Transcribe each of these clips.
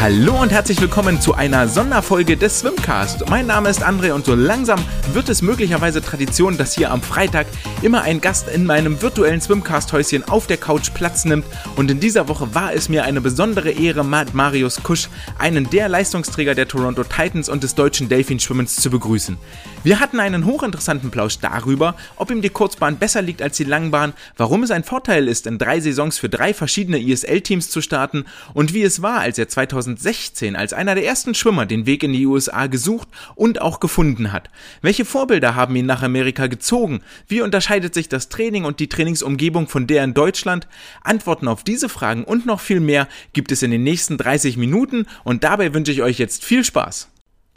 Hallo und herzlich willkommen zu einer Sonderfolge des Swimcast. Mein Name ist André und so langsam wird es möglicherweise Tradition, dass hier am Freitag immer ein Gast in meinem virtuellen Swimcast-Häuschen auf der Couch Platz nimmt. Und in dieser Woche war es mir eine besondere Ehre, Marius Kusch, einen der Leistungsträger der Toronto Titans und des deutschen Delfinschwimmens, zu begrüßen. Wir hatten einen hochinteressanten Plausch darüber, ob ihm die Kurzbahn besser liegt als die Langbahn, warum es ein Vorteil ist, in drei Saisons für drei verschiedene ISL-Teams zu starten und wie es war, als er 2000 2016 als einer der ersten Schwimmer den Weg in die USA gesucht und auch gefunden hat. Welche Vorbilder haben ihn nach Amerika gezogen? Wie unterscheidet sich das Training und die Trainingsumgebung von der in Deutschland? Antworten auf diese Fragen und noch viel mehr gibt es in den nächsten 30 Minuten und dabei wünsche ich euch jetzt viel Spaß.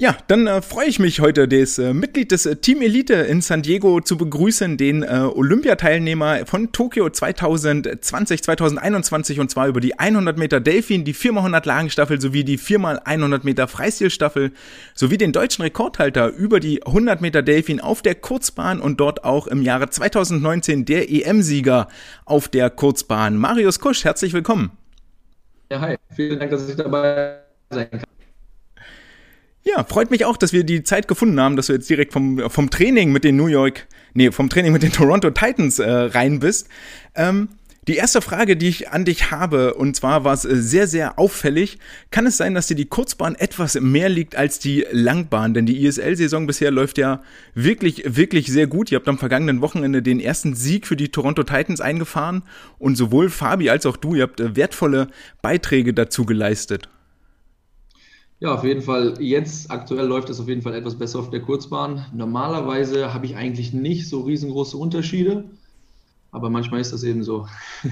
Ja, dann äh, freue ich mich heute, das äh, Mitglied des äh, Team Elite in San Diego zu begrüßen, den äh, Olympiateilnehmer von Tokio 2020, 2021 und zwar über die 100 Meter Delfin, die 4x100 Lagenstaffel sowie die 4x100 Meter Freistilstaffel sowie den deutschen Rekordhalter über die 100 Meter Delfin auf der Kurzbahn und dort auch im Jahre 2019 der EM-Sieger auf der Kurzbahn. Marius Kusch, herzlich willkommen. Ja, hi. Vielen Dank, dass ich dabei sein kann. Ja, freut mich auch, dass wir die Zeit gefunden haben, dass du jetzt direkt vom, vom Training mit den New York, nee, vom Training mit den Toronto Titans äh, rein bist. Ähm, die erste Frage, die ich an dich habe, und zwar war es äh, sehr, sehr auffällig. Kann es sein, dass dir die Kurzbahn etwas mehr liegt als die Langbahn? Denn die ISL-Saison bisher läuft ja wirklich, wirklich sehr gut. Ihr habt am vergangenen Wochenende den ersten Sieg für die Toronto Titans eingefahren und sowohl Fabi als auch du, ihr habt äh, wertvolle Beiträge dazu geleistet. Ja, auf jeden Fall. Jetzt aktuell läuft es auf jeden Fall etwas besser auf der Kurzbahn. Normalerweise habe ich eigentlich nicht so riesengroße Unterschiede, aber manchmal ist das eben so.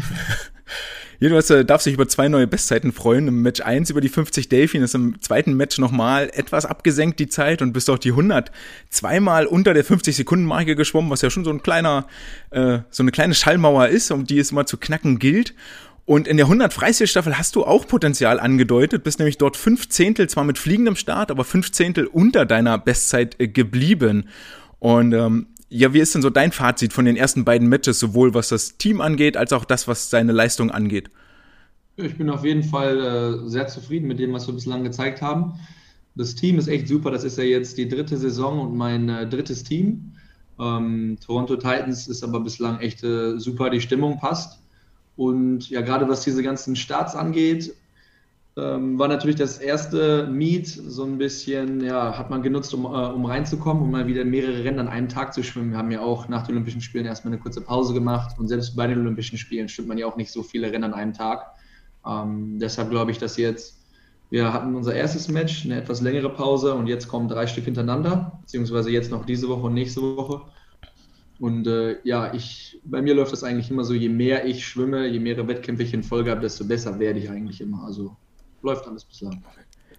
Hast, äh, darfst dich über zwei neue Bestzeiten freuen. Im Match 1 über die 50 Delfin ist im zweiten Match nochmal etwas abgesenkt, die Zeit, und bist auch die 100 zweimal unter der 50-Sekunden-Marke geschwommen, was ja schon so ein kleiner, äh, so eine kleine Schallmauer ist, um die es immer zu knacken gilt. Und in der 100 Freistilstaffel hast du auch Potenzial angedeutet, bist nämlich dort fünf Zehntel, zwar mit fliegendem Start, aber fünf Zehntel unter deiner Bestzeit äh, geblieben. Und ähm, ja, wie ist denn so dein Fazit von den ersten beiden Matches, sowohl was das Team angeht, als auch das, was seine Leistung angeht? Ich bin auf jeden Fall äh, sehr zufrieden mit dem, was wir bislang gezeigt haben. Das Team ist echt super. Das ist ja jetzt die dritte Saison und mein äh, drittes Team. Ähm, Toronto Titans ist aber bislang echt äh, super. Die Stimmung passt. Und ja, gerade was diese ganzen Starts angeht, ähm, war natürlich das erste Meet so ein bisschen, ja, hat man genutzt, um, äh, um reinzukommen, um mal wieder mehrere Rennen an einem Tag zu schwimmen. Wir haben ja auch nach den Olympischen Spielen erstmal eine kurze Pause gemacht und selbst bei den Olympischen Spielen schwimmt man ja auch nicht so viele Rennen an einem Tag. Ähm, deshalb glaube ich, dass jetzt, wir hatten unser erstes Match, eine etwas längere Pause und jetzt kommen drei Stück hintereinander, beziehungsweise jetzt noch diese Woche und nächste Woche. Und äh, ja, ich, bei mir läuft das eigentlich immer so, je mehr ich schwimme, je mehr Wettkämpfe ich in Folge habe, desto besser werde ich eigentlich immer. Also läuft alles bislang.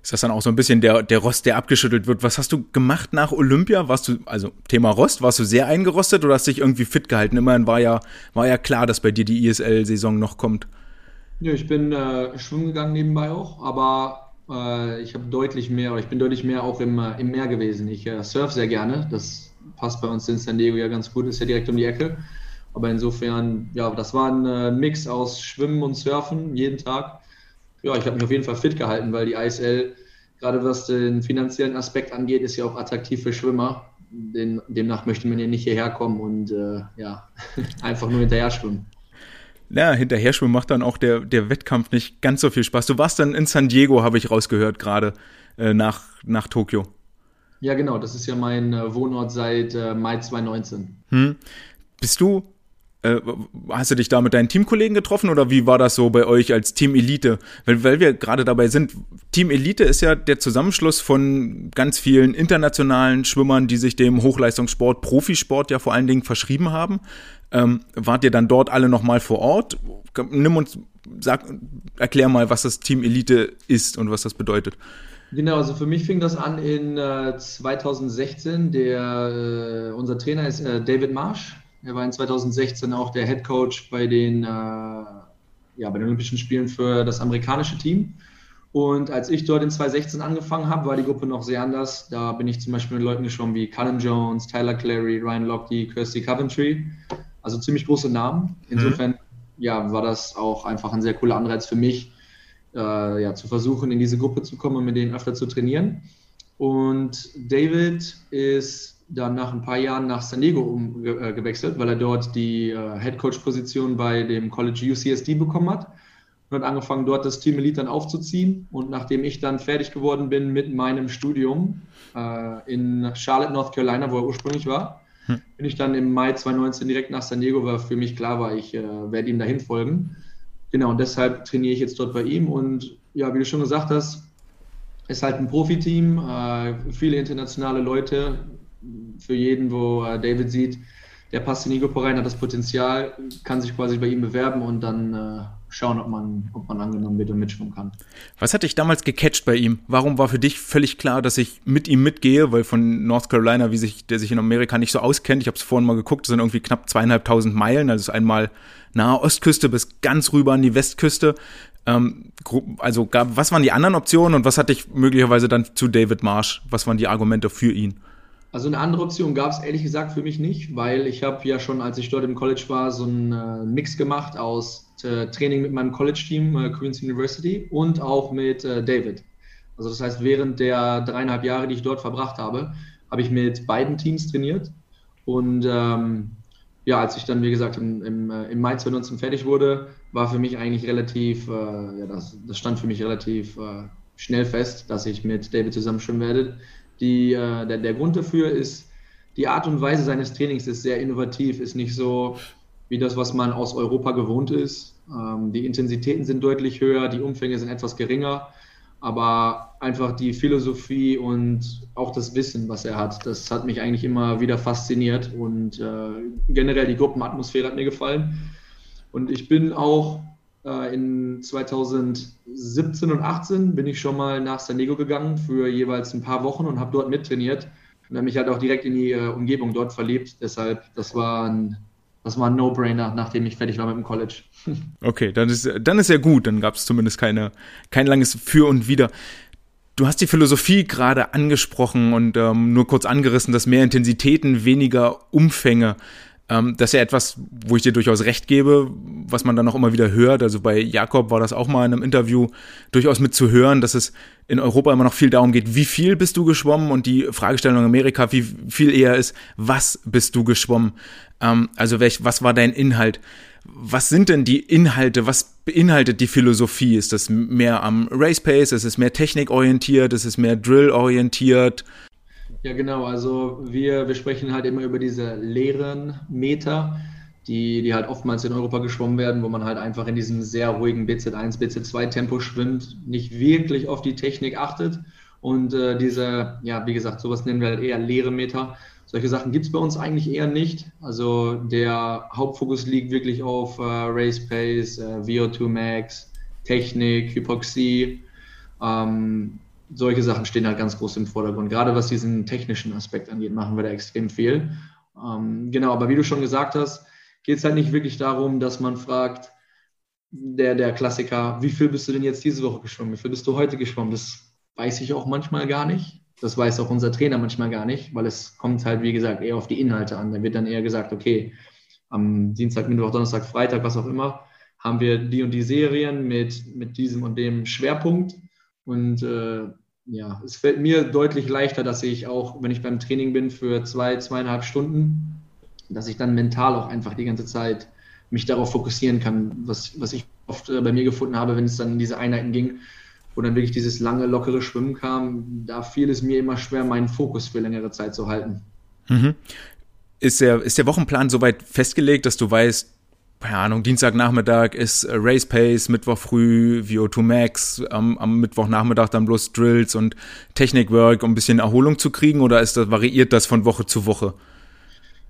Ist das dann auch so ein bisschen der, der Rost, der abgeschüttelt wird? Was hast du gemacht nach Olympia? Warst du, also Thema Rost, warst du sehr eingerostet oder hast dich irgendwie fit gehalten? Immerhin war ja, war ja klar, dass bei dir die ISL-Saison noch kommt. Ja, ich bin äh, schwimmen gegangen nebenbei auch, aber äh, ich habe deutlich mehr, ich bin deutlich mehr auch im, äh, im Meer gewesen. Ich äh, surf sehr gerne. Das passt bei uns in San Diego ja ganz gut, ist ja direkt um die Ecke. Aber insofern, ja, das war ein äh, Mix aus Schwimmen und Surfen jeden Tag. Ja, ich habe mich auf jeden Fall fit gehalten, weil die ISL, gerade was den finanziellen Aspekt angeht, ist ja auch attraktiv für Schwimmer. Den, demnach möchte man ja nicht hierher kommen und äh, ja, einfach nur hinterher schwimmen. Ja, hinterher schwimmen macht dann auch der, der Wettkampf nicht ganz so viel Spaß. Du warst dann in San Diego, habe ich rausgehört, gerade äh, nach, nach Tokio. Ja, genau. Das ist ja mein äh, Wohnort seit äh, Mai 2019. Hm. Bist du, äh, hast du dich da mit deinen Teamkollegen getroffen oder wie war das so bei euch als Team Elite? Weil, weil wir gerade dabei sind, Team Elite ist ja der Zusammenschluss von ganz vielen internationalen Schwimmern, die sich dem Hochleistungssport, Profisport ja vor allen Dingen verschrieben haben. Ähm, wart ihr dann dort alle nochmal vor Ort? Nimm uns, sag, erklär mal, was das Team Elite ist und was das bedeutet. Genau, also für mich fing das an in äh, 2016. Der, äh, unser Trainer ist äh, David Marsh. Er war in 2016 auch der Head Coach bei den, äh, ja, bei den Olympischen Spielen für das amerikanische Team. Und als ich dort in 2016 angefangen habe, war die Gruppe noch sehr anders. Da bin ich zum Beispiel mit Leuten geschwommen wie Cullen Jones, Tyler Clary, Ryan Lochte, Kirsty Coventry. Also ziemlich große Namen. Mhm. Insofern mhm. ja, war das auch einfach ein sehr cooler Anreiz für mich, äh, ja, zu versuchen, in diese Gruppe zu kommen und mit denen öfter zu trainieren. Und David ist dann nach ein paar Jahren nach San Diego umgewechselt, äh, weil er dort die äh, Head Coach Position bei dem College UCSD bekommen hat und hat angefangen, dort das Team Elite dann aufzuziehen. Und nachdem ich dann fertig geworden bin mit meinem Studium äh, in Charlotte, North Carolina, wo er ursprünglich war, hm. bin ich dann im Mai 2019 direkt nach San Diego, weil für mich klar war, ich äh, werde ihm dahin folgen. Genau, und deshalb trainiere ich jetzt dort bei ihm. Und ja, wie du schon gesagt hast, ist halt ein Profiteam, äh, viele internationale Leute, für jeden, wo äh, David sieht, der passt in Gruppe rein, hat das Potenzial, kann sich quasi bei ihm bewerben und dann äh, schauen, ob man, ob man angenommen wird und mitschwimmen kann. Was hat dich damals gecatcht bei ihm? Warum war für dich völlig klar, dass ich mit ihm mitgehe? Weil von North Carolina, wie sich, der sich in Amerika nicht so auskennt, ich habe es vorhin mal geguckt, sind irgendwie knapp zweieinhalbtausend Meilen, also einmal nahe Ostküste bis ganz rüber an die Westküste. Ähm, also gab, was waren die anderen Optionen und was hat dich möglicherweise dann zu David Marsh? Was waren die Argumente für ihn? Also eine andere Option gab es ehrlich gesagt für mich nicht, weil ich habe ja schon, als ich dort im College war, so einen äh, Mix gemacht aus äh, Training mit meinem College-Team, äh, Queen's University, und auch mit äh, David. Also das heißt, während der dreieinhalb Jahre, die ich dort verbracht habe, habe ich mit beiden Teams trainiert. Und ähm, ja, als ich dann, wie gesagt, im, im, äh, im Mai 2019 fertig wurde, war für mich eigentlich relativ, äh, ja, das, das stand für mich relativ schnell fest, dass ich mit David zusammen schwimmen werde die, äh, der, der Grund dafür ist, die Art und Weise seines Trainings ist sehr innovativ, ist nicht so wie das, was man aus Europa gewohnt ist. Ähm, die Intensitäten sind deutlich höher, die Umfänge sind etwas geringer, aber einfach die Philosophie und auch das Wissen, was er hat, das hat mich eigentlich immer wieder fasziniert und äh, generell die Gruppenatmosphäre hat mir gefallen. Und ich bin auch äh, in 2017 und 18 bin ich schon mal nach San Diego gegangen für jeweils ein paar Wochen und habe dort mittrainiert und habe mich halt auch direkt in die äh, Umgebung dort verliebt. Deshalb, das war ein, ein No-Brainer, nachdem ich fertig war mit dem College. Okay, dann ist, dann ist ja gut. Dann gab es zumindest keine, kein langes Für und Wider. Du hast die Philosophie gerade angesprochen und ähm, nur kurz angerissen, dass mehr Intensitäten, weniger Umfänge. Ähm, das ist ja etwas, wo ich dir durchaus recht gebe, was man dann auch immer wieder hört. Also bei Jakob war das auch mal in einem Interview durchaus mit zu hören, dass es in Europa immer noch viel darum geht, wie viel bist du geschwommen und die Fragestellung in Amerika wie viel eher ist, was bist du geschwommen? Ähm, also welch, was war dein Inhalt? Was sind denn die Inhalte? Was beinhaltet die Philosophie? Ist das mehr am Race Pace? Ist es mehr technikorientiert? Ist es mehr Drill orientiert? Ja, genau. Also wir, wir sprechen halt immer über diese leeren Meter, die, die halt oftmals in Europa geschwommen werden, wo man halt einfach in diesem sehr ruhigen BZ1, BZ2-Tempo schwimmt, nicht wirklich auf die Technik achtet. Und äh, diese, ja, wie gesagt, sowas nennen wir halt eher leere Meter. Solche Sachen gibt es bei uns eigentlich eher nicht. Also der Hauptfokus liegt wirklich auf äh, Race Pace, äh, VO2 Max, Technik, Hypoxie. Ähm, solche Sachen stehen halt ganz groß im Vordergrund. Gerade was diesen technischen Aspekt angeht, machen wir da extrem viel. Ähm, genau, aber wie du schon gesagt hast, geht es halt nicht wirklich darum, dass man fragt, der, der Klassiker, wie viel bist du denn jetzt diese Woche geschwommen? Wie viel bist du heute geschwommen? Das weiß ich auch manchmal gar nicht. Das weiß auch unser Trainer manchmal gar nicht, weil es kommt halt, wie gesagt, eher auf die Inhalte an. Da wird dann eher gesagt, okay, am Dienstag, Mittwoch, Donnerstag, Freitag, was auch immer, haben wir die und die Serien mit, mit diesem und dem Schwerpunkt. Und äh, ja, es fällt mir deutlich leichter, dass ich auch, wenn ich beim Training bin für zwei, zweieinhalb Stunden, dass ich dann mental auch einfach die ganze Zeit mich darauf fokussieren kann, was, was ich oft äh, bei mir gefunden habe, wenn es dann in diese Einheiten ging, wo dann wirklich dieses lange, lockere Schwimmen kam, da fiel es mir immer schwer, meinen Fokus für längere Zeit zu halten. Mhm. Ist, der, ist der Wochenplan soweit festgelegt, dass du weißt, keine Ahnung, Dienstagnachmittag ist äh, Race Pace, Mittwoch früh VO2 Max, am, am Mittwochnachmittag dann bloß Drills und Technikwork, um ein bisschen Erholung zu kriegen oder ist das, variiert das von Woche zu Woche?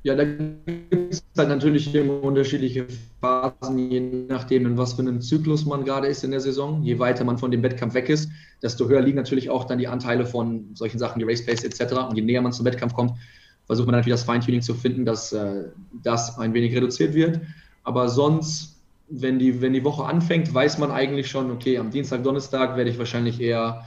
Ja, da gibt es halt natürlich immer unterschiedliche Phasen, je nachdem, in was für einem Zyklus man gerade ist in der Saison. Je weiter man von dem Wettkampf weg ist, desto höher liegen natürlich auch dann die Anteile von solchen Sachen wie Race Pace etc. Und je näher man zum Wettkampf kommt, versucht man natürlich das Feintuning zu finden, dass äh, das ein wenig reduziert wird. Aber sonst, wenn die, wenn die Woche anfängt, weiß man eigentlich schon, okay, am Dienstag, Donnerstag werde ich wahrscheinlich eher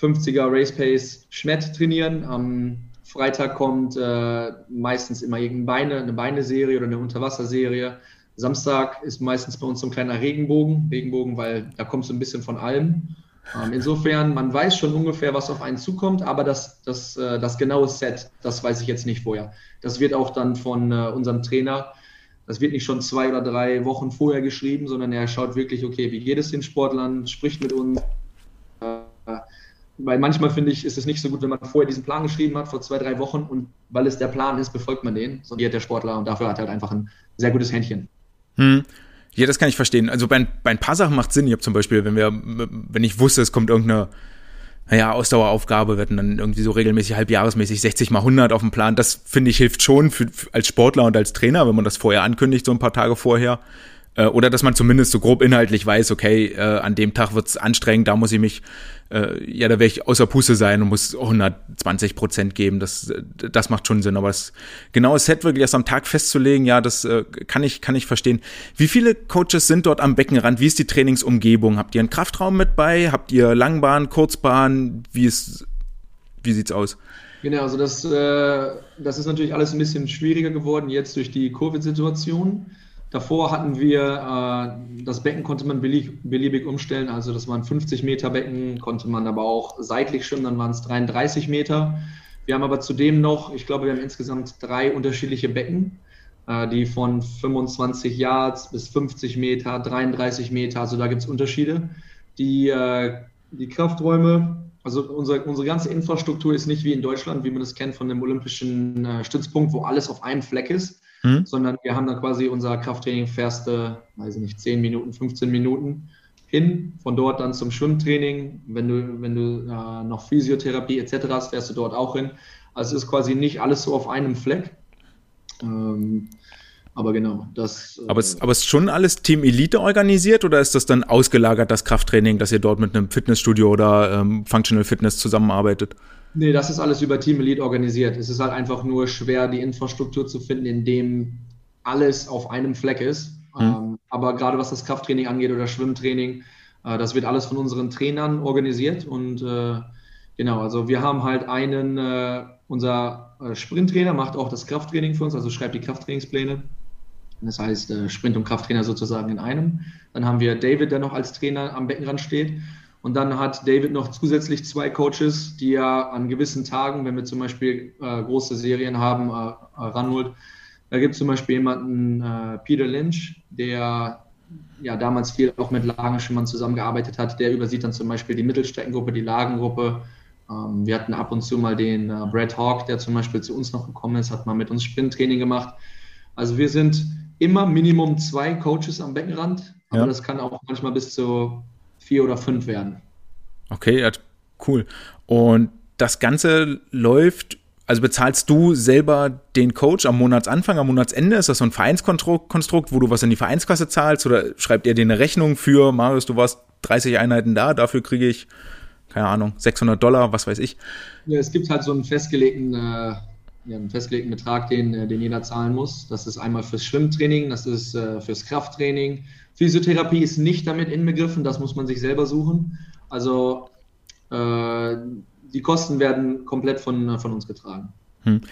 50er Race Pace Schmett trainieren. Am Freitag kommt äh, meistens immer irgendeine Beine, eine Beineserie oder eine Unterwasserserie. Samstag ist meistens bei uns so ein kleiner Regenbogen, Regenbogen, weil da kommt so ein bisschen von allem. Ähm, insofern, man weiß schon ungefähr, was auf einen zukommt, aber das, das, äh, das genaue Set, das weiß ich jetzt nicht vorher. Das wird auch dann von äh, unserem Trainer, das wird nicht schon zwei oder drei Wochen vorher geschrieben, sondern er schaut wirklich, okay, wie geht es den Sportlern, spricht mit uns. Äh, weil manchmal finde ich, ist es nicht so gut, wenn man vorher diesen Plan geschrieben hat, vor zwei, drei Wochen, und weil es der Plan ist, befolgt man den, sondiert der Sportler und dafür hat er halt einfach ein sehr gutes Händchen. Hm. Ja, das kann ich verstehen. Also bei, bei ein paar Sachen macht Sinn. Ich habe zum Beispiel, wenn wir, wenn ich wusste, es kommt irgendeine naja, Ausdaueraufgabe, wir dann irgendwie so regelmäßig halbjahresmäßig 60 mal 100 auf dem Plan. Das finde ich hilft schon für, als Sportler und als Trainer, wenn man das vorher ankündigt, so ein paar Tage vorher. Äh, oder dass man zumindest so grob inhaltlich weiß, okay, äh, an dem Tag wird's anstrengend, da muss ich mich, äh, ja, da werde ich außer Puste sein und muss 120 Prozent geben. Das, das macht schon Sinn. Aber das genaue Set wirklich erst am Tag festzulegen, ja, das äh, kann ich, kann ich verstehen. Wie viele Coaches sind dort am Beckenrand? Wie ist die Trainingsumgebung? Habt ihr einen Kraftraum mit bei? Habt ihr Langbahn, Kurzbahn? Wie ist, wie sieht's aus? Genau, also das, äh, das ist natürlich alles ein bisschen schwieriger geworden jetzt durch die Covid-Situation. Davor hatten wir, äh, das Becken konnte man beliebig, beliebig, umstellen, also das waren 50 Meter Becken, konnte man aber auch seitlich schwimmen, dann waren es 33 Meter. Wir haben aber zudem noch, ich glaube, wir haben insgesamt drei unterschiedliche Becken, äh, die von 25 Yards bis 50 Meter, 33 Meter, also da gibt es Unterschiede. Die, äh, die Krafträume, also unsere, unsere ganze Infrastruktur ist nicht wie in Deutschland, wie man das kennt von dem olympischen äh, Stützpunkt, wo alles auf einem Fleck ist hm? sondern wir haben dann quasi unser Krafttraining fährste, weiß ich nicht, 10 Minuten, 15 Minuten hin, von dort dann zum Schwimmtraining. Wenn du, wenn du äh, noch Physiotherapie etc. hast, fährst du dort auch hin. Also es ist quasi nicht alles so auf einem Fleck. Ähm, aber genau, das. Aber es, aber ist schon alles Team Elite organisiert oder ist das dann ausgelagert, das Krafttraining, dass ihr dort mit einem Fitnessstudio oder ähm, Functional Fitness zusammenarbeitet? Nee, das ist alles über Team Elite organisiert. Es ist halt einfach nur schwer, die Infrastruktur zu finden, in dem alles auf einem Fleck ist. Mhm. Ähm, aber gerade was das Krafttraining angeht oder Schwimmtraining, äh, das wird alles von unseren Trainern organisiert. Und äh, genau, also wir haben halt einen, äh, unser äh, Sprinttrainer macht auch das Krafttraining für uns, also schreibt die Krafttrainingspläne. Das heißt, äh, Sprint und Krafttrainer sozusagen in einem. Dann haben wir David, der noch als Trainer am Beckenrand steht. Und dann hat David noch zusätzlich zwei Coaches, die er an gewissen Tagen, wenn wir zum Beispiel äh, große Serien haben, äh, äh ranholt. Da gibt es zum Beispiel jemanden, äh, Peter Lynch, der ja damals viel auch mit Lagenschimmern zusammengearbeitet hat. Der übersieht dann zum Beispiel die Mittelstreckengruppe, die Lagengruppe. Ähm, wir hatten ab und zu mal den äh, Brad Hawk, der zum Beispiel zu uns noch gekommen ist, hat mal mit uns Sprinttraining gemacht. Also wir sind immer Minimum zwei Coaches am Beckenrand, aber ja. das kann auch manchmal bis zu vier oder fünf werden. Okay, ja, cool. Und das Ganze läuft, also bezahlst du selber den Coach am Monatsanfang, am Monatsende? Ist das so ein Vereinskonstrukt, wo du was in die Vereinskasse zahlst oder schreibt ihr dir eine Rechnung für, Marius, du warst 30 Einheiten da, dafür kriege ich, keine Ahnung, 600 Dollar, was weiß ich? Ja, es gibt halt so einen festgelegten, äh, ja, einen festgelegten Betrag, den, äh, den jeder zahlen muss. Das ist einmal fürs Schwimmtraining, das ist äh, fürs Krafttraining, Physiotherapie ist nicht damit inbegriffen, das muss man sich selber suchen. Also äh, die Kosten werden komplett von, von uns getragen. Hm.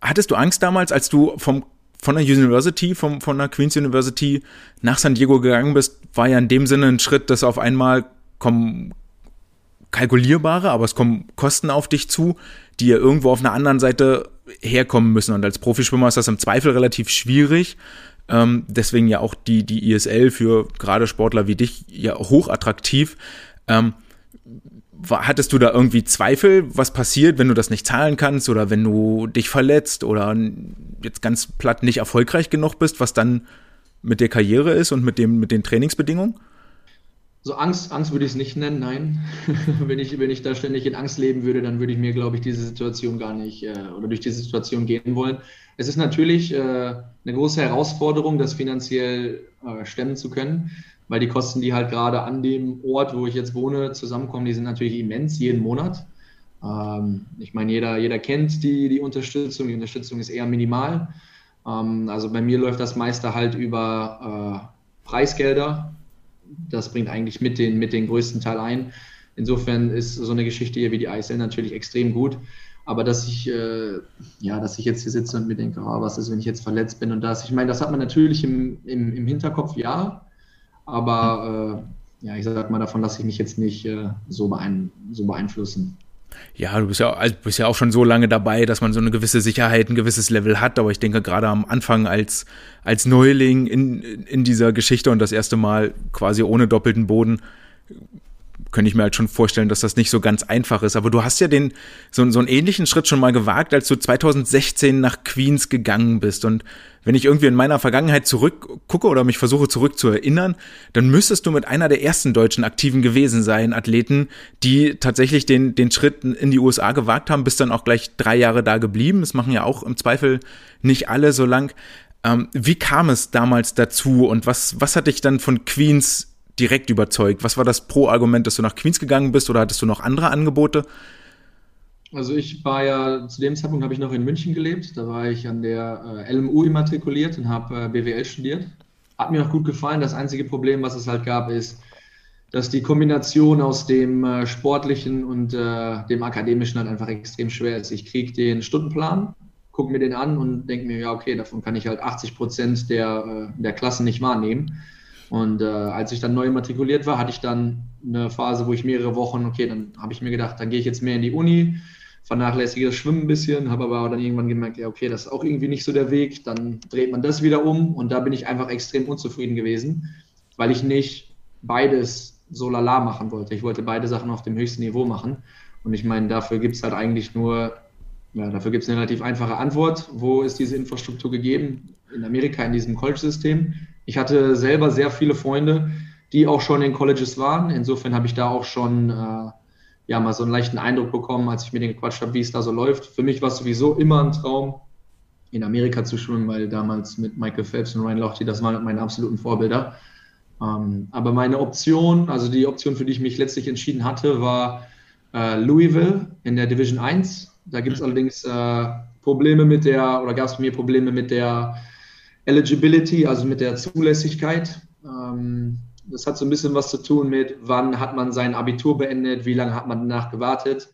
Hattest du Angst damals, als du vom von der University, vom, von der Queen's University nach San Diego gegangen bist, war ja in dem Sinne ein Schritt, dass auf einmal kommen kalkulierbare, aber es kommen Kosten auf dich zu, die ja irgendwo auf einer anderen Seite herkommen müssen. Und als Profischwimmer ist das im Zweifel relativ schwierig, ähm, deswegen ja auch die, die ISL für gerade Sportler wie dich ja hochattraktiv. Ähm, hattest du da irgendwie Zweifel, was passiert, wenn du das nicht zahlen kannst oder wenn du dich verletzt oder jetzt ganz platt nicht erfolgreich genug bist, was dann mit der Karriere ist und mit, dem, mit den Trainingsbedingungen? So Angst, Angst würde ich es nicht nennen, nein. wenn, ich, wenn ich da ständig in Angst leben würde, dann würde ich mir, glaube ich, diese Situation gar nicht äh, oder durch diese Situation gehen wollen. Es ist natürlich äh, eine große Herausforderung, das finanziell äh, stemmen zu können, weil die Kosten, die halt gerade an dem Ort, wo ich jetzt wohne, zusammenkommen, die sind natürlich immens jeden Monat. Ähm, ich meine, jeder, jeder kennt die, die Unterstützung. Die Unterstützung ist eher minimal. Ähm, also bei mir läuft das meiste halt über äh, Preisgelder das bringt eigentlich mit den, mit den größten Teil ein. Insofern ist so eine Geschichte hier wie die ISL natürlich extrem gut. Aber dass ich, äh, ja, dass ich jetzt hier sitze und mir denke, oh, was ist, wenn ich jetzt verletzt bin und das. Ich meine, das hat man natürlich im, im, im Hinterkopf, ja. Aber äh, ja, ich sag mal, davon lasse ich mich jetzt nicht äh, so, beein so beeinflussen. Ja, du bist ja, also bist ja auch schon so lange dabei, dass man so eine gewisse Sicherheit, ein gewisses Level hat. Aber ich denke, gerade am Anfang als, als Neuling in, in dieser Geschichte und das erste Mal quasi ohne doppelten Boden, könnte ich mir halt schon vorstellen, dass das nicht so ganz einfach ist. Aber du hast ja den, so, so einen ähnlichen Schritt schon mal gewagt, als du 2016 nach Queens gegangen bist. Und wenn ich irgendwie in meiner Vergangenheit zurückgucke oder mich versuche zurückzuerinnern, dann müsstest du mit einer der ersten deutschen Aktiven gewesen sein, Athleten, die tatsächlich den, den Schritt in die USA gewagt haben, bist dann auch gleich drei Jahre da geblieben. Das machen ja auch im Zweifel nicht alle so lang. Ähm, wie kam es damals dazu und was, was hat dich dann von Queens direkt überzeugt? Was war das Pro-Argument, dass du nach Queens gegangen bist oder hattest du noch andere Angebote? Also ich war ja, zu dem Zeitpunkt habe ich noch in München gelebt. Da war ich an der äh, LMU immatrikuliert und habe äh, BWL studiert. Hat mir auch gut gefallen. Das einzige Problem, was es halt gab, ist, dass die Kombination aus dem äh, Sportlichen und äh, dem Akademischen halt einfach extrem schwer ist. Ich kriege den Stundenplan, gucke mir den an und denke mir, ja, okay, davon kann ich halt 80 Prozent der, äh, der Klassen nicht wahrnehmen. Und äh, als ich dann neu matrikuliert war, hatte ich dann eine Phase, wo ich mehrere Wochen, okay, dann habe ich mir gedacht, dann gehe ich jetzt mehr in die Uni, vernachlässige das Schwimmen ein bisschen, habe aber dann irgendwann gemerkt, ja, okay, das ist auch irgendwie nicht so der Weg. Dann dreht man das wieder um und da bin ich einfach extrem unzufrieden gewesen, weil ich nicht beides so lala machen wollte. Ich wollte beide Sachen auf dem höchsten Niveau machen. Und ich meine, dafür gibt es halt eigentlich nur, ja, dafür gibt es eine relativ einfache Antwort. Wo ist diese Infrastruktur gegeben? In Amerika, in diesem College-System. Ich hatte selber sehr viele Freunde, die auch schon in Colleges waren. Insofern habe ich da auch schon äh, ja mal so einen leichten Eindruck bekommen, als ich mir den gequatscht habe, wie es da so läuft. Für mich war es sowieso immer ein Traum, in Amerika zu schwimmen, weil damals mit Michael Phelps und Ryan Lochte, das waren meine absoluten Vorbilder. Ähm, aber meine Option, also die Option, für die ich mich letztlich entschieden hatte, war äh, Louisville in der Division 1. Da gibt es allerdings äh, Probleme mit der, oder gab es bei mir Probleme mit der Eligibility, also mit der Zulässigkeit. Ähm, das hat so ein bisschen was zu tun mit, wann hat man sein Abitur beendet, wie lange hat man danach gewartet.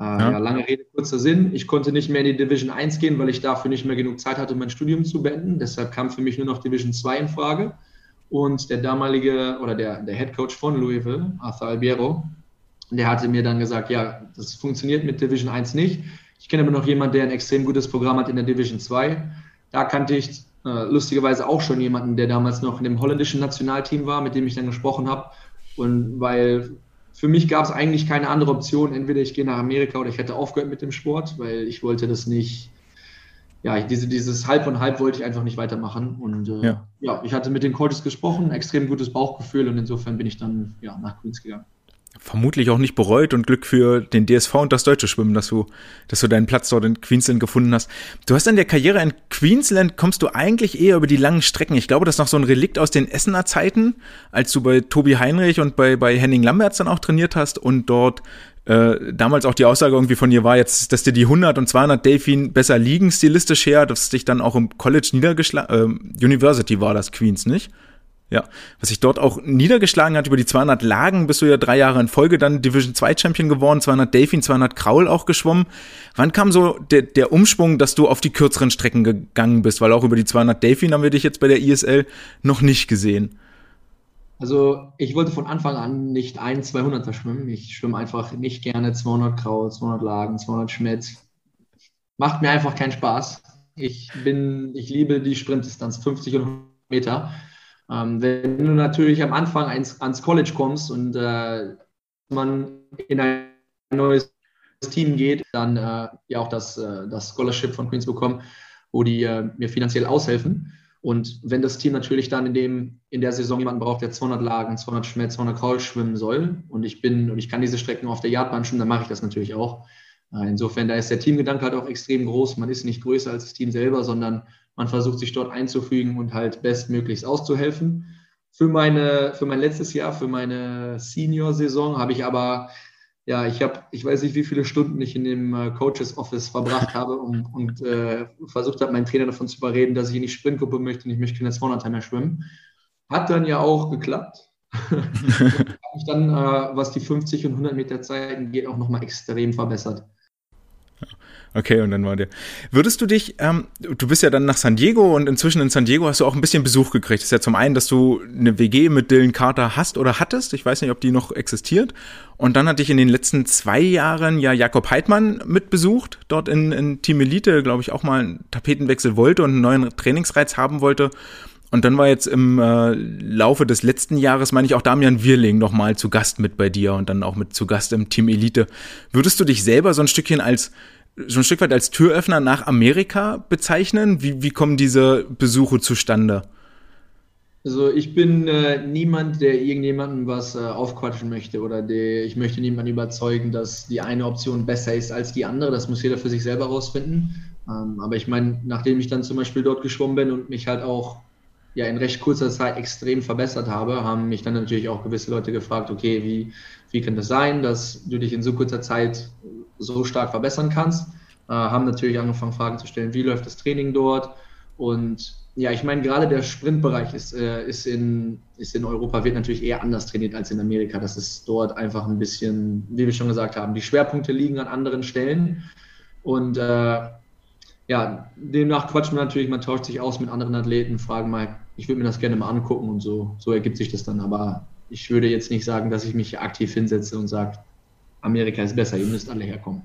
Äh, ja. ja. lange Rede, kurzer Sinn. Ich konnte nicht mehr in die Division 1 gehen, weil ich dafür nicht mehr genug Zeit hatte, mein Studium zu beenden. Deshalb kam für mich nur noch Division 2 in Frage. Und der damalige oder der, der Head Coach von Louisville, Arthur Albiero, der hatte mir dann gesagt, ja, das funktioniert mit Division 1 nicht. Ich kenne aber noch jemanden, der ein extrem gutes Programm hat in der Division 2. Da kannte ich äh, lustigerweise auch schon jemanden, der damals noch in dem holländischen Nationalteam war, mit dem ich dann gesprochen habe. Und weil für mich gab es eigentlich keine andere Option. Entweder ich gehe nach Amerika oder ich hätte aufgehört mit dem Sport, weil ich wollte das nicht. Ja, diese, dieses Halb und Halb wollte ich einfach nicht weitermachen. Und äh, ja. ja. ich hatte mit den Coaches gesprochen, extrem gutes Bauchgefühl und insofern bin ich dann ja, nach Queens gegangen vermutlich auch nicht bereut und Glück für den DSV und das deutsche Schwimmen, dass du, dass du deinen Platz dort in Queensland gefunden hast. Du hast in der Karriere in Queensland kommst du eigentlich eher über die langen Strecken. Ich glaube, das ist noch so ein Relikt aus den Essener Zeiten, als du bei Tobi Heinrich und bei, bei Henning Lamberts dann auch trainiert hast und dort äh, damals auch die Aussage irgendwie von dir war jetzt, dass dir die 100 und 200 Delfin besser liegen stilistisch her, dass dich dann auch im College niedergeschlagen, äh, University war das Queens, nicht? Ja, was sich dort auch niedergeschlagen hat über die 200 Lagen, bist du ja drei Jahre in Folge dann Division 2 Champion geworden, 200 Delfin, 200 Kraul auch geschwommen. Wann kam so der, der Umschwung, dass du auf die kürzeren Strecken gegangen bist? Weil auch über die 200 Delfin haben wir dich jetzt bei der ISL noch nicht gesehen. Also ich wollte von Anfang an nicht ein 200er schwimmen. Ich schwimme einfach nicht gerne 200 Kraul, 200 Lagen, 200 Schmetz. Macht mir einfach keinen Spaß. Ich bin, ich liebe die Sprintdistanz, 50 und 100 Meter. Ähm, wenn du natürlich am Anfang ans, ans College kommst und äh, man in ein neues Team geht, dann äh, ja auch das, äh, das Scholarship von Queens bekommen, wo die äh, mir finanziell aushelfen. Und wenn das Team natürlich dann in, dem, in der Saison jemanden braucht, der 200 Lagen, 200 Schmerz, 200 Crawl schwimmen soll und ich bin und ich kann diese Strecken auf der Yardbahn schwimmen, dann mache ich das natürlich auch. Äh, insofern, da ist der Teamgedanke halt auch extrem groß. Man ist nicht größer als das Team selber, sondern man versucht sich dort einzufügen und halt bestmöglichst auszuhelfen. Für, meine, für mein letztes Jahr, für meine Senior-Saison, habe ich aber, ja, ich habe, ich weiß nicht, wie viele Stunden ich in dem äh, Coaches Office verbracht habe und, und äh, versucht habe, meinen Trainer davon zu überreden, dass ich in die Sprintgruppe möchte und ich möchte keine 200 mehr schwimmen. Hat dann ja auch geklappt. ich dann, äh, was die 50 und 100 Meter Zeiten geht, auch nochmal extrem verbessert. Okay, und dann war der. Würdest du dich, ähm, du bist ja dann nach San Diego und inzwischen in San Diego hast du auch ein bisschen Besuch gekriegt. Das ist ja zum einen, dass du eine WG mit Dylan Carter hast oder hattest. Ich weiß nicht, ob die noch existiert. Und dann hatte ich in den letzten zwei Jahren ja Jakob Heidmann mitbesucht, dort in, in Team Elite, glaube ich, auch mal einen Tapetenwechsel wollte und einen neuen Trainingsreiz haben wollte. Und dann war jetzt im äh, Laufe des letzten Jahres, meine ich, auch Damian Wirling nochmal zu Gast mit bei dir und dann auch mit zu Gast im Team Elite. Würdest du dich selber so ein Stückchen als so ein Stück weit als Türöffner nach Amerika bezeichnen? Wie, wie kommen diese Besuche zustande? Also ich bin äh, niemand, der irgendjemandem was äh, aufquatschen möchte oder der, ich möchte niemanden überzeugen, dass die eine Option besser ist als die andere. Das muss jeder für sich selber rausfinden. Ähm, aber ich meine, nachdem ich dann zum Beispiel dort geschwommen bin und mich halt auch ja in recht kurzer Zeit extrem verbessert habe, haben mich dann natürlich auch gewisse Leute gefragt, okay, wie, wie kann das sein, dass du dich in so kurzer Zeit so stark verbessern kannst. Äh, haben natürlich angefangen, Fragen zu stellen, wie läuft das Training dort? Und ja, ich meine, gerade der Sprintbereich ist, äh, ist, in, ist in Europa, wird natürlich eher anders trainiert als in Amerika. Das ist dort einfach ein bisschen, wie wir schon gesagt haben, die Schwerpunkte liegen an anderen Stellen. Und äh, ja, demnach quatscht man natürlich, man tauscht sich aus mit anderen Athleten, fragen mal, ich würde mir das gerne mal angucken und so, so ergibt sich das dann. Aber ich würde jetzt nicht sagen, dass ich mich aktiv hinsetze und sage, Amerika ist besser, ihr müsst alle herkommen.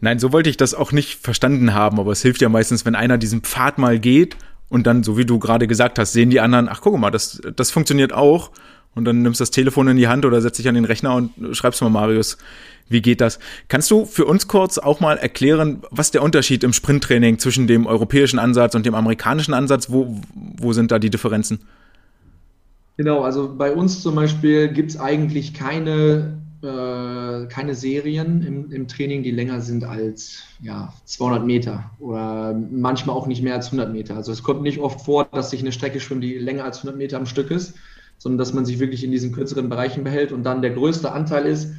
Nein, so wollte ich das auch nicht verstanden haben, aber es hilft ja meistens, wenn einer diesen Pfad mal geht und dann, so wie du gerade gesagt hast, sehen die anderen, ach guck mal, das, das funktioniert auch. Und dann nimmst du das Telefon in die Hand oder setzt dich an den Rechner und schreibst mal, Marius, wie geht das? Kannst du für uns kurz auch mal erklären, was der Unterschied im Sprinttraining zwischen dem europäischen Ansatz und dem amerikanischen Ansatz, wo, wo sind da die Differenzen? Genau, also bei uns zum Beispiel gibt es eigentlich keine äh, keine Serien im, im, Training, die länger sind als ja, 200 Meter oder manchmal auch nicht mehr als 100 Meter. Also es kommt nicht oft vor, dass sich eine Strecke schwimmt, die länger als 100 Meter am Stück ist, sondern dass man sich wirklich in diesen kürzeren Bereichen behält und dann der größte Anteil ist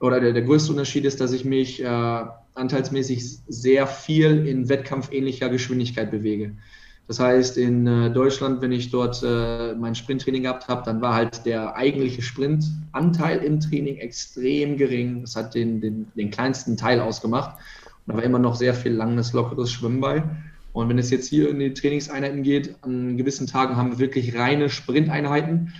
oder der, der größte Unterschied ist, dass ich mich äh, anteilsmäßig sehr viel in wettkampfähnlicher Geschwindigkeit bewege. Das heißt, in äh, Deutschland, wenn ich dort äh, mein Sprinttraining gehabt habe, dann war halt der eigentliche Sprintanteil im Training extrem gering. Das hat den, den, den kleinsten Teil ausgemacht. Und da war immer noch sehr viel langes, lockeres Schwimmen bei. Und wenn es jetzt hier in die Trainingseinheiten geht, an gewissen Tagen haben wir wirklich reine Sprinteinheiten,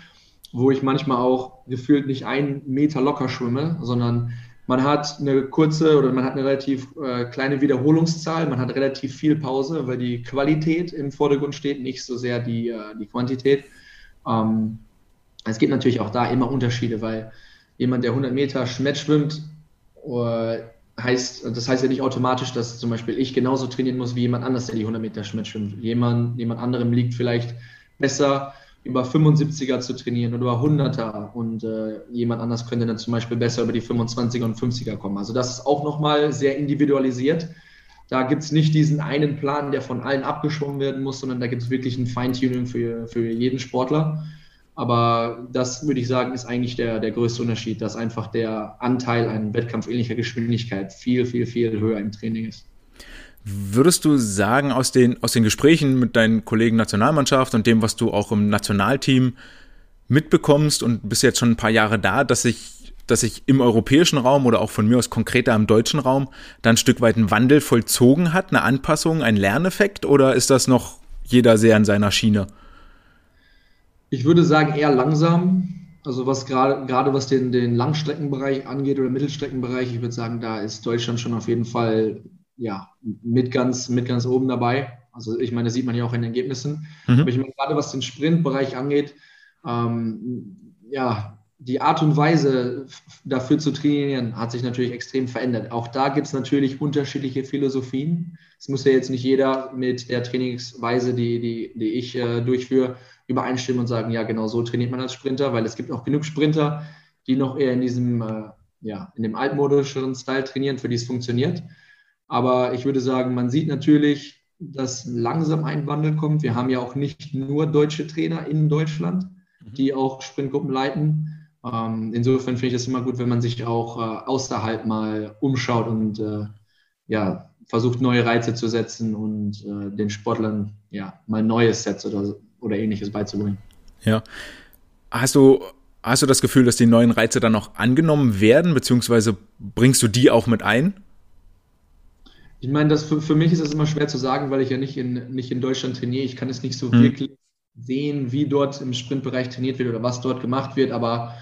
wo ich manchmal auch gefühlt nicht einen Meter locker schwimme, sondern man hat eine kurze oder man hat eine relativ äh, kleine Wiederholungszahl, man hat relativ viel Pause, weil die Qualität im Vordergrund steht, nicht so sehr die, äh, die Quantität. Ähm, es gibt natürlich auch da immer Unterschiede, weil jemand, der 100 Meter Schmett schwimmt, äh, heißt, das heißt ja nicht automatisch, dass zum Beispiel ich genauso trainieren muss wie jemand anders, der die 100 Meter schwimmt. Jemand, jemand anderem liegt vielleicht besser über 75er zu trainieren oder über 100er und äh, jemand anders könnte dann zum Beispiel besser über die 25er und 50er kommen. Also das ist auch nochmal sehr individualisiert. Da gibt es nicht diesen einen Plan, der von allen abgeschwommen werden muss, sondern da gibt es wirklich ein Feintuning für, für jeden Sportler. Aber das würde ich sagen, ist eigentlich der, der größte Unterschied, dass einfach der Anteil an wettkampfähnlicher Geschwindigkeit viel, viel, viel höher im Training ist. Würdest du sagen, aus den, aus den Gesprächen mit deinen Kollegen Nationalmannschaft und dem, was du auch im Nationalteam mitbekommst und bist jetzt schon ein paar Jahre da, dass sich, dass sich im europäischen Raum oder auch von mir aus konkreter im deutschen Raum dann ein Stück weit ein Wandel vollzogen hat, eine Anpassung, ein Lerneffekt oder ist das noch jeder sehr in seiner Schiene? Ich würde sagen, eher langsam. Also was gerade, gerade was den, den Langstreckenbereich angeht oder Mittelstreckenbereich, ich würde sagen, da ist Deutschland schon auf jeden Fall ja, mit ganz, mit ganz oben dabei. Also ich meine, das sieht man ja auch in den Ergebnissen. Mhm. Aber ich meine, gerade was den Sprintbereich angeht, ähm, ja, die Art und Weise dafür zu trainieren hat sich natürlich extrem verändert. Auch da gibt es natürlich unterschiedliche Philosophien. Es muss ja jetzt nicht jeder mit der Trainingsweise, die, die, die ich äh, durchführe, übereinstimmen und sagen, ja, genau so trainiert man als Sprinter, weil es gibt auch genug Sprinter, die noch eher in diesem, äh, ja, in dem altmodischeren Style trainieren, für die es funktioniert. Aber ich würde sagen, man sieht natürlich, dass langsam ein Wandel kommt. Wir haben ja auch nicht nur deutsche Trainer in Deutschland, mhm. die auch Sprintgruppen leiten. Ähm, insofern finde ich es immer gut, wenn man sich auch äh, außerhalb mal umschaut und äh, ja, versucht, neue Reize zu setzen und äh, den Sportlern ja mal neue Sets oder, oder ähnliches beizubringen. Ja. Hast du, hast du das Gefühl, dass die neuen Reize dann auch angenommen werden, beziehungsweise bringst du die auch mit ein? Ich meine, das für, für mich ist es immer schwer zu sagen, weil ich ja nicht in, nicht in Deutschland trainiere. Ich kann es nicht so hm. wirklich sehen, wie dort im Sprintbereich trainiert wird oder was dort gemacht wird. Aber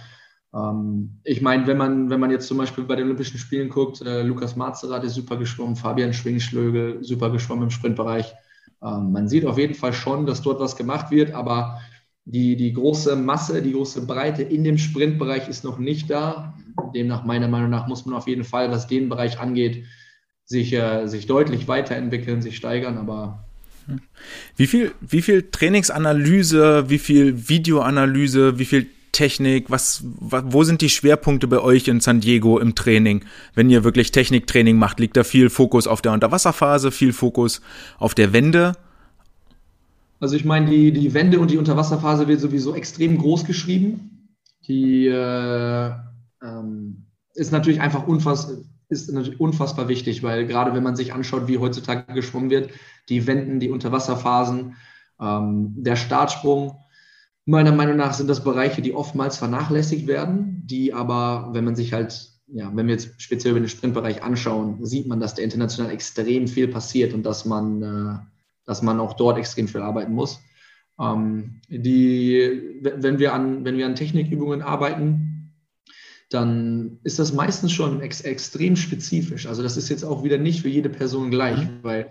ich meine, wenn man, wenn man jetzt zum Beispiel bei den Olympischen Spielen guckt, äh, Lukas Marzerath ist super geschwommen, Fabian Schwingschlögel super geschwommen im Sprintbereich. Ähm, man sieht auf jeden Fall schon, dass dort was gemacht wird, aber die, die große Masse, die große Breite in dem Sprintbereich ist noch nicht da. Demnach, meiner Meinung nach, muss man auf jeden Fall, was den Bereich angeht, sich, äh, sich deutlich weiterentwickeln, sich steigern, aber wie viel, wie viel Trainingsanalyse, wie viel Videoanalyse, wie viel Technik, was, wo sind die Schwerpunkte bei euch in San Diego im Training? Wenn ihr wirklich Techniktraining macht, liegt da viel Fokus auf der Unterwasserphase, viel Fokus auf der Wende? Also ich meine, die, die Wende und die Unterwasserphase wird sowieso extrem groß geschrieben. Die äh, ähm, ist natürlich einfach unfassbar ist natürlich unfassbar wichtig, weil gerade wenn man sich anschaut, wie heutzutage geschwommen wird, die Wenden, die Unterwasserphasen, ähm, der Startsprung, meiner Meinung nach sind das Bereiche, die oftmals vernachlässigt werden, die aber, wenn man sich halt, ja, wenn wir jetzt speziell über den Sprintbereich anschauen, sieht man, dass da international extrem viel passiert und dass man, äh, dass man auch dort extrem viel arbeiten muss. Ähm, die, wenn wir an, wenn wir an Technikübungen arbeiten, dann ist das meistens schon ex extrem spezifisch. Also das ist jetzt auch wieder nicht für jede Person gleich, mhm. weil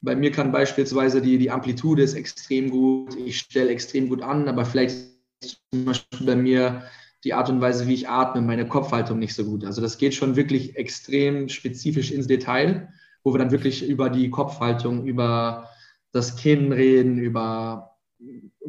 bei mir kann beispielsweise die, die Amplitude ist extrem gut, ich stelle extrem gut an, aber vielleicht ist zum Beispiel bei mir die Art und Weise, wie ich atme, meine Kopfhaltung nicht so gut. Also das geht schon wirklich extrem spezifisch ins Detail, wo wir dann wirklich über die Kopfhaltung, über das Kinn reden, über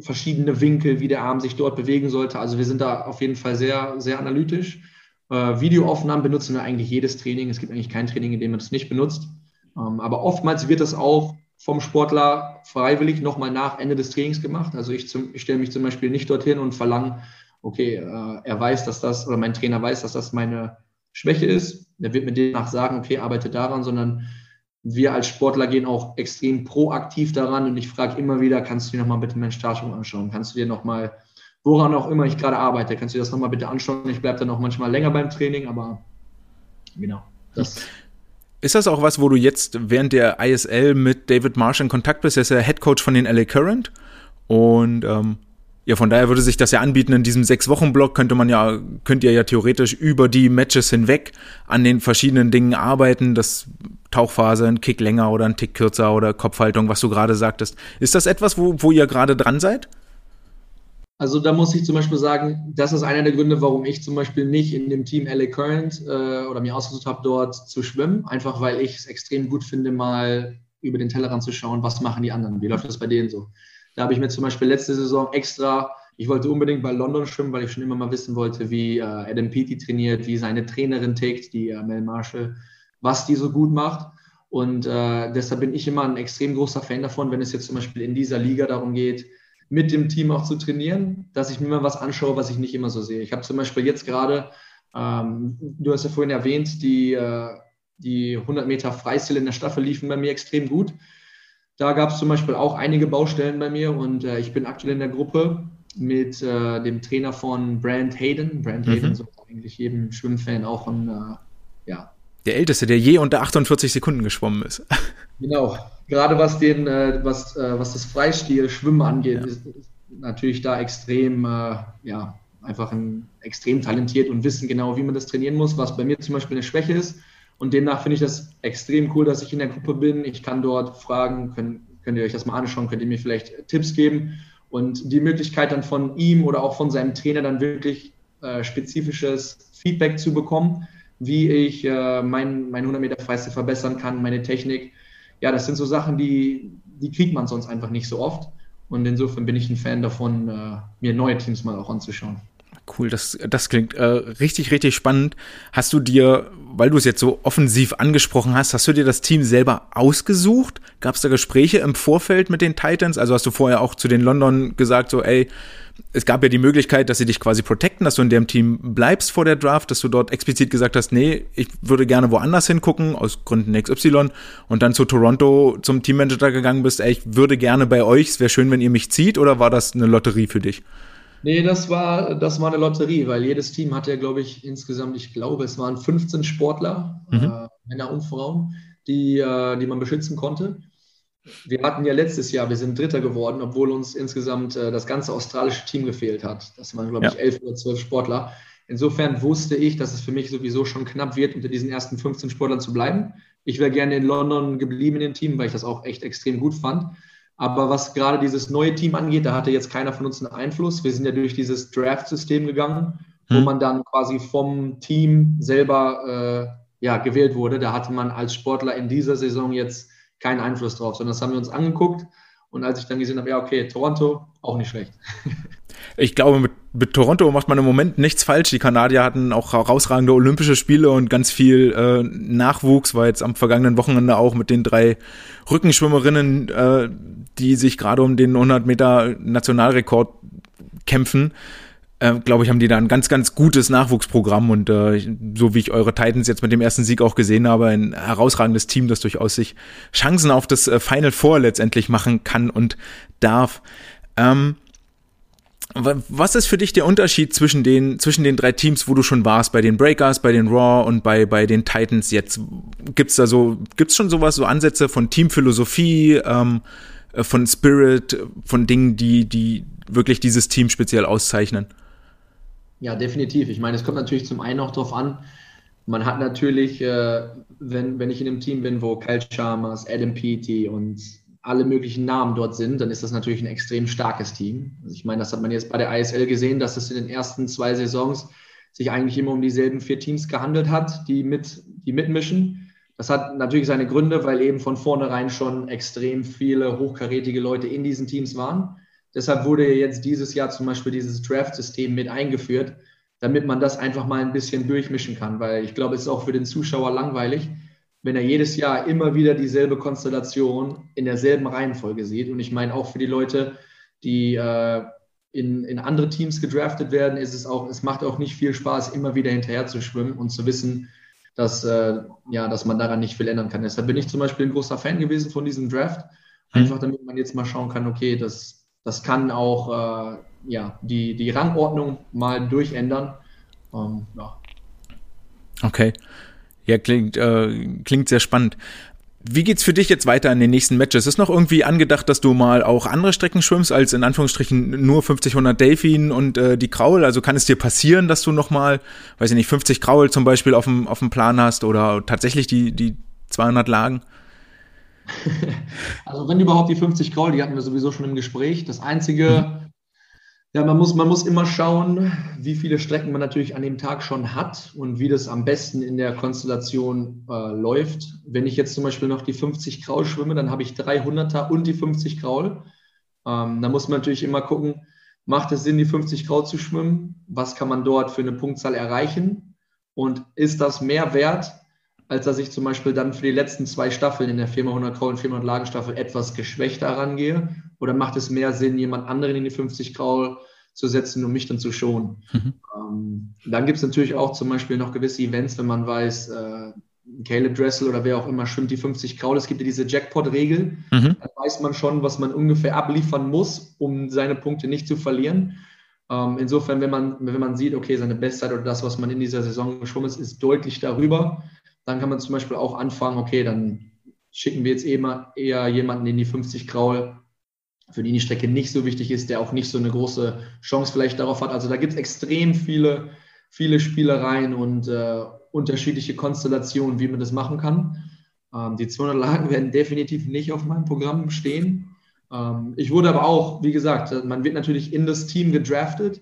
verschiedene Winkel, wie der Arm sich dort bewegen sollte. Also wir sind da auf jeden Fall sehr, sehr analytisch. Äh, Videoaufnahmen benutzen wir eigentlich jedes Training. Es gibt eigentlich kein Training, in dem man das nicht benutzt. Ähm, aber oftmals wird das auch vom Sportler freiwillig nochmal nach Ende des Trainings gemacht. Also ich, ich stelle mich zum Beispiel nicht dorthin und verlange, okay, äh, er weiß, dass das, oder mein Trainer weiß, dass das meine Schwäche ist. Der wird mir demnach sagen, okay, arbeite daran, sondern wir als Sportler gehen auch extrem proaktiv daran und ich frage immer wieder, kannst du dir nochmal bitte meinen Startsprung anschauen? Kannst du dir nochmal, woran auch immer ich gerade arbeite, kannst du dir das nochmal bitte anschauen? Ich bleibe dann auch manchmal länger beim Training, aber genau, das. Ist das auch was, wo du jetzt während der ISL mit David Marsh in Kontakt bist? Er ist ja Head Coach von den LA Current und ähm, ja, von daher würde sich das ja anbieten, in diesem Sechs-Wochen-Block könnte man ja, könnt ihr ja theoretisch über die Matches hinweg an den verschiedenen Dingen arbeiten, das Tauchphase, ein Kick länger oder ein Tick kürzer oder Kopfhaltung, was du gerade sagtest. Ist das etwas, wo, wo ihr gerade dran seid? Also da muss ich zum Beispiel sagen, das ist einer der Gründe, warum ich zum Beispiel nicht in dem Team LA Current äh, oder mir ausgesucht habe, dort zu schwimmen. Einfach weil ich es extrem gut finde, mal über den Tellerrand zu schauen, was machen die anderen, wie läuft das bei denen so. Da habe ich mir zum Beispiel letzte Saison extra, ich wollte unbedingt bei London schwimmen, weil ich schon immer mal wissen wollte, wie äh, Adam Peaty trainiert, wie seine Trainerin tickt, die äh, Mel Marshall, was die so gut macht. Und äh, deshalb bin ich immer ein extrem großer Fan davon, wenn es jetzt zum Beispiel in dieser Liga darum geht, mit dem Team auch zu trainieren, dass ich mir mal was anschaue, was ich nicht immer so sehe. Ich habe zum Beispiel jetzt gerade, ähm, du hast ja vorhin erwähnt, die, äh, die 100 Meter Freistil in der Staffel liefen bei mir extrem gut. Da gab es zum Beispiel auch einige Baustellen bei mir und äh, ich bin aktuell in der Gruppe mit äh, dem Trainer von Brand Hayden. Brand mhm. Hayden sollte eigentlich jedem Schwimmfan auch ein, äh, ja. Der Älteste, der je unter 48 Sekunden geschwommen ist. Genau. Gerade was den, äh, was, äh, was das Freistil Schwimmen angeht, ja. ist, ist, natürlich da extrem, äh, ja, einfach ein, extrem talentiert und wissen genau, wie man das trainieren muss, was bei mir zum Beispiel eine Schwäche ist. Und demnach finde ich das extrem cool, dass ich in der Gruppe bin. Ich kann dort fragen, könnt, könnt ihr euch das mal anschauen, könnt ihr mir vielleicht Tipps geben. Und die Möglichkeit dann von ihm oder auch von seinem Trainer dann wirklich äh, spezifisches Feedback zu bekommen, wie ich äh, mein, mein 100 Meter Freistil verbessern kann, meine Technik. Ja, das sind so Sachen, die, die kriegt man sonst einfach nicht so oft. Und insofern bin ich ein Fan davon, äh, mir neue Teams mal auch anzuschauen. Cool, das, das klingt äh, richtig, richtig spannend. Hast du dir, weil du es jetzt so offensiv angesprochen hast, hast du dir das Team selber ausgesucht? Gab es da Gespräche im Vorfeld mit den Titans? Also hast du vorher auch zu den London gesagt, so, ey, es gab ja die Möglichkeit, dass sie dich quasi protecten, dass du in dem Team bleibst vor der Draft, dass du dort explizit gesagt hast, nee, ich würde gerne woanders hingucken, aus Gründen XY, und dann zu Toronto zum Teammanager gegangen bist, ey, ich würde gerne bei euch, es wäre schön, wenn ihr mich zieht, oder war das eine Lotterie für dich? Nee, das war, das war eine Lotterie, weil jedes Team hatte, glaube ich, insgesamt, ich glaube, es waren 15 Sportler, mhm. äh, Männer und Frauen, die, äh, die man beschützen konnte. Wir hatten ja letztes Jahr, wir sind Dritter geworden, obwohl uns insgesamt äh, das ganze australische Team gefehlt hat. Das waren, glaube ich, ja. elf oder zwölf Sportler. Insofern wusste ich, dass es für mich sowieso schon knapp wird, unter diesen ersten 15 Sportlern zu bleiben. Ich wäre gerne in London geblieben in dem Team, weil ich das auch echt extrem gut fand. Aber was gerade dieses neue Team angeht, da hatte jetzt keiner von uns einen Einfluss. Wir sind ja durch dieses Draft-System gegangen, hm. wo man dann quasi vom Team selber äh, ja, gewählt wurde. Da hatte man als Sportler in dieser Saison jetzt keinen Einfluss drauf, sondern das haben wir uns angeguckt. Und als ich dann gesehen habe, ja, okay, Toronto, auch nicht schlecht. Ich glaube, mit, mit Toronto macht man im Moment nichts falsch. Die Kanadier hatten auch herausragende Olympische Spiele und ganz viel äh, Nachwuchs, war jetzt am vergangenen Wochenende auch mit den drei Rückenschwimmerinnen, äh, die sich gerade um den 100 Meter Nationalrekord kämpfen äh, glaube ich, haben die da ein ganz, ganz gutes Nachwuchsprogramm und äh, so wie ich eure Titans jetzt mit dem ersten Sieg auch gesehen habe, ein herausragendes Team, das durchaus sich Chancen auf das äh, Final Four letztendlich machen kann und darf. Ähm, was ist für dich der Unterschied zwischen den, zwischen den drei Teams, wo du schon warst, bei den Breakers, bei den Raw und bei, bei den Titans jetzt? Gibt's da so, gibt's schon sowas, so Ansätze von Teamphilosophie, ähm, äh, von Spirit, von Dingen, die, die wirklich dieses Team speziell auszeichnen? Ja, definitiv. Ich meine, es kommt natürlich zum einen auch darauf an, man hat natürlich, äh, wenn, wenn ich in einem Team bin, wo Kyle Chalmers, Adam Peaty und alle möglichen Namen dort sind, dann ist das natürlich ein extrem starkes Team. Also ich meine, das hat man jetzt bei der ISL gesehen, dass es in den ersten zwei Saisons sich eigentlich immer um dieselben vier Teams gehandelt hat, die, mit, die mitmischen. Das hat natürlich seine Gründe, weil eben von vornherein schon extrem viele hochkarätige Leute in diesen Teams waren. Deshalb wurde jetzt dieses Jahr zum Beispiel dieses Draft-System mit eingeführt, damit man das einfach mal ein bisschen durchmischen kann, weil ich glaube, es ist auch für den Zuschauer langweilig, wenn er jedes Jahr immer wieder dieselbe Konstellation in derselben Reihenfolge sieht. Und ich meine auch für die Leute, die äh, in, in andere Teams gedraftet werden, ist es auch, es macht auch nicht viel Spaß, immer wieder hinterher zu schwimmen und zu wissen, dass, äh, ja, dass man daran nicht viel ändern kann. Deshalb bin ich zum Beispiel ein großer Fan gewesen von diesem Draft. Mhm. Einfach damit man jetzt mal schauen kann, okay, das das kann auch äh, ja, die, die Rangordnung mal durchändern. Ähm, ja. Okay. Ja, klingt, äh, klingt sehr spannend. Wie geht's für dich jetzt weiter in den nächsten Matches? Ist noch irgendwie angedacht, dass du mal auch andere Strecken schwimmst als in Anführungsstrichen nur 50, 100 Delfin und äh, die Kraul? Also kann es dir passieren, dass du noch mal, weiß ich nicht, 50 Kraul zum Beispiel auf dem, auf dem Plan hast oder tatsächlich die, die 200 Lagen? also wenn überhaupt die 50 Graul, die hatten wir sowieso schon im Gespräch. Das Einzige, mhm. Ja, man muss, man muss immer schauen, wie viele Strecken man natürlich an dem Tag schon hat und wie das am besten in der Konstellation äh, läuft. Wenn ich jetzt zum Beispiel noch die 50 Graul schwimme, dann habe ich 300er und die 50 Graul. Ähm, da muss man natürlich immer gucken, macht es Sinn, die 50 Graul zu schwimmen? Was kann man dort für eine Punktzahl erreichen? Und ist das mehr wert, als dass ich zum Beispiel dann für die letzten zwei Staffeln in der 400 Kraul und 400 Lagenstaffel etwas geschwächter rangehe? Oder macht es mehr Sinn, jemand anderen in die 50 Kraul zu setzen, um mich dann zu schonen? Mhm. Ähm, dann gibt es natürlich auch zum Beispiel noch gewisse Events, wenn man weiß, äh, Caleb Dressel oder wer auch immer schwimmt die 50 Kraul. Es gibt ja diese Jackpot-Regel. Mhm. Da weiß man schon, was man ungefähr abliefern muss, um seine Punkte nicht zu verlieren. Ähm, insofern, wenn man, wenn man sieht, okay, seine Bestzeit oder das, was man in dieser Saison geschwommen ist, ist deutlich darüber, dann kann man zum Beispiel auch anfangen, okay, dann schicken wir jetzt eher, eher jemanden in die 50 Graul, für den die Strecke nicht so wichtig ist, der auch nicht so eine große Chance vielleicht darauf hat. Also da gibt es extrem viele, viele Spielereien und äh, unterschiedliche Konstellationen, wie man das machen kann. Ähm, die 200 Lagen werden definitiv nicht auf meinem Programm stehen. Ähm, ich wurde aber auch, wie gesagt, man wird natürlich in das Team gedraftet,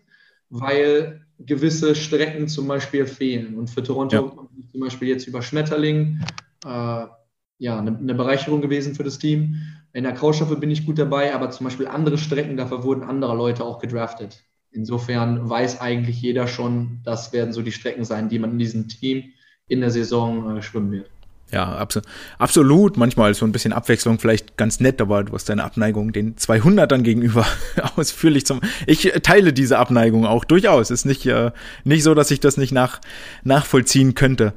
weil gewisse Strecken zum Beispiel fehlen. Und für Toronto ja. Zum Beispiel jetzt über Schmetterling äh, ja, eine, eine, Bereicherung gewesen für das Team. In der Krautstaffel bin ich gut dabei, aber zum Beispiel andere Strecken, dafür wurden andere Leute auch gedraftet. Insofern weiß eigentlich jeder schon, das werden so die Strecken sein, die man in diesem Team in der Saison äh, schwimmen wird. Ja, abso absolut. Manchmal so ein bisschen Abwechslung vielleicht ganz nett, aber du hast deine Abneigung den 200ern gegenüber ausführlich zum. Ich teile diese Abneigung auch durchaus. Ist nicht äh, nicht so, dass ich das nicht nach nachvollziehen könnte.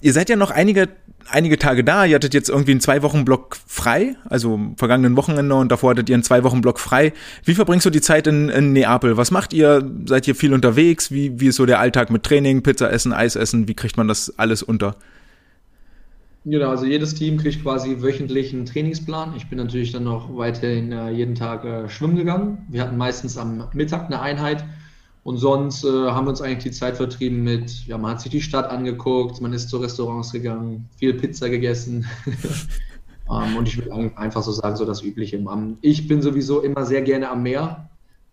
Ihr seid ja noch einige einige Tage da. Ihr hattet jetzt irgendwie einen zwei Wochen Block frei, also vergangenen Wochenende und davor hattet ihr einen zwei Wochen Block frei. Wie verbringst du die Zeit in, in Neapel? Was macht ihr? Seid ihr viel unterwegs? Wie wie ist so der Alltag mit Training, Pizza essen, Eis essen? Wie kriegt man das alles unter? Genau, also jedes Team kriegt quasi wöchentlich einen Trainingsplan. Ich bin natürlich dann noch weiterhin äh, jeden Tag äh, schwimmen gegangen. Wir hatten meistens am Mittag eine Einheit und sonst äh, haben wir uns eigentlich die Zeit vertrieben mit, ja, man hat sich die Stadt angeguckt, man ist zu Restaurants gegangen, viel Pizza gegessen. ähm, und ich würde einfach so sagen, so das Übliche. Um, ich bin sowieso immer sehr gerne am Meer.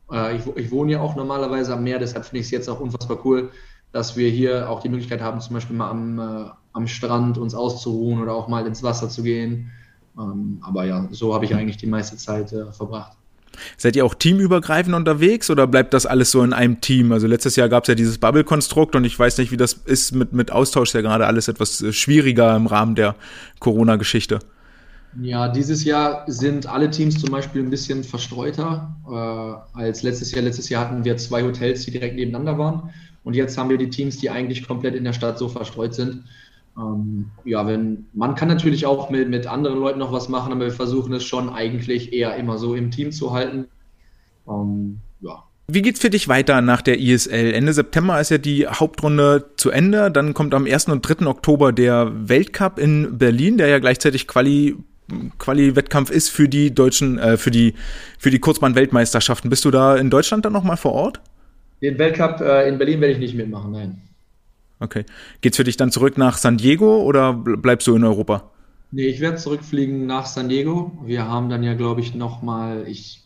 Äh, ich, ich, wohne ja auch normalerweise am Meer, deshalb finde ich es jetzt auch unfassbar cool, dass wir hier auch die Möglichkeit haben, zum Beispiel mal am, äh, am Strand uns auszuruhen oder auch mal ins Wasser zu gehen. Ähm, aber ja, so habe ich eigentlich die meiste Zeit äh, verbracht. Seid ihr auch teamübergreifend unterwegs oder bleibt das alles so in einem Team? Also letztes Jahr gab es ja dieses Bubble-Konstrukt und ich weiß nicht, wie das ist mit, mit Austausch, ja gerade alles etwas äh, schwieriger im Rahmen der Corona-Geschichte. Ja, dieses Jahr sind alle Teams zum Beispiel ein bisschen verstreuter äh, als letztes Jahr. Letztes Jahr hatten wir zwei Hotels, die direkt nebeneinander waren. Und jetzt haben wir die Teams, die eigentlich komplett in der Stadt so verstreut sind. Ähm, ja, wenn, man kann natürlich auch mit, mit anderen Leuten noch was machen, aber wir versuchen es schon eigentlich eher immer so im Team zu halten. Ähm, ja. Wie geht's für dich weiter nach der ISL? Ende September ist ja die Hauptrunde zu Ende. Dann kommt am 1. und 3. Oktober der Weltcup in Berlin, der ja gleichzeitig Quali Quali-Wettkampf ist für die deutschen, äh, für die, für die Kurzbahn-Weltmeisterschaften. Bist du da in Deutschland dann nochmal vor Ort? Den Weltcup äh, in Berlin werde ich nicht mitmachen, nein. Okay. Geht's für dich dann zurück nach San Diego oder bleibst du in Europa? Nee, ich werde zurückfliegen nach San Diego. Wir haben dann ja, glaube ich, nochmal, ich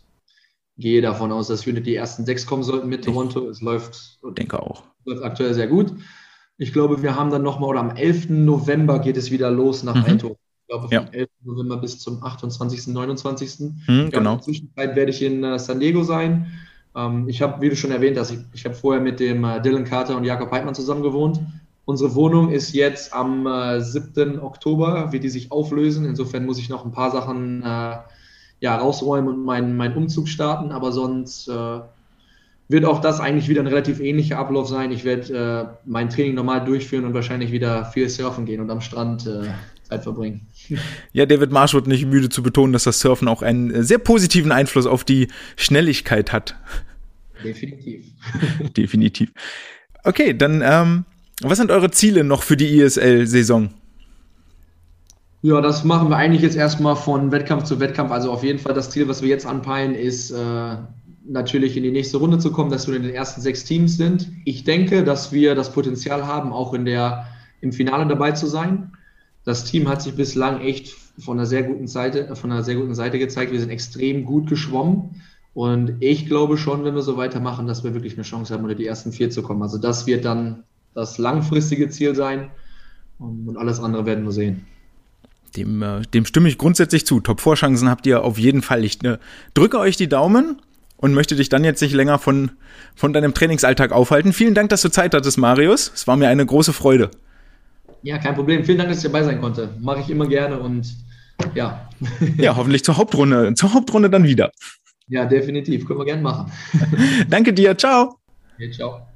gehe davon aus, dass wir die ersten sechs kommen sollten mit Toronto. Es läuft, denke auch. läuft aktuell sehr gut. Ich glaube, wir haben dann nochmal, oder am 11. November geht es wieder los nach mhm. Eindhoven. Ich glaube, vom ja. 11. November bis zum 28., 29. Mhm, genau. In der Zwischenzeit werde ich in uh, San Diego sein. Ähm, ich habe, wie du schon erwähnt hast, ich, ich habe vorher mit dem äh, Dylan Carter und Jakob Heidmann zusammen gewohnt. Unsere Wohnung ist jetzt am äh, 7. Oktober, wird die sich auflösen. Insofern muss ich noch ein paar Sachen äh, ja, rausräumen und meinen mein Umzug starten. Aber sonst äh, wird auch das eigentlich wieder ein relativ ähnlicher Ablauf sein. Ich werde äh, mein Training normal durchführen und wahrscheinlich wieder viel surfen gehen und am Strand äh, Zeit verbringen. Ja, David Marsh wird nicht müde zu betonen, dass das Surfen auch einen sehr positiven Einfluss auf die Schnelligkeit hat. Definitiv. Definitiv. Okay, dann ähm, was sind eure Ziele noch für die ISL-Saison? Ja, das machen wir eigentlich jetzt erstmal von Wettkampf zu Wettkampf. Also auf jeden Fall das Ziel, was wir jetzt anpeilen, ist äh, natürlich in die nächste Runde zu kommen, dass wir in den ersten sechs Teams sind. Ich denke, dass wir das Potenzial haben, auch in der, im Finale dabei zu sein. Das Team hat sich bislang echt von einer sehr guten Seite, von einer sehr guten Seite gezeigt. Wir sind extrem gut geschwommen. Und ich glaube schon, wenn wir so weitermachen, dass wir wirklich eine Chance haben, unter die ersten vier zu kommen. Also das wird dann das langfristige Ziel sein. Und alles andere werden wir sehen. Dem, äh, dem stimme ich grundsätzlich zu. Top-Vorchancen habt ihr auf jeden Fall. Ich ne, drücke euch die Daumen und möchte dich dann jetzt nicht länger von, von deinem Trainingsalltag aufhalten. Vielen Dank, dass du Zeit hattest, Marius. Es war mir eine große Freude. Ja, kein Problem. Vielen Dank, dass ich dabei sein konnte. Mache ich immer gerne und ja. Ja, hoffentlich zur Hauptrunde, zur Hauptrunde dann wieder. Ja, definitiv. Können wir gerne machen. Danke dir. Ciao. Okay, ciao.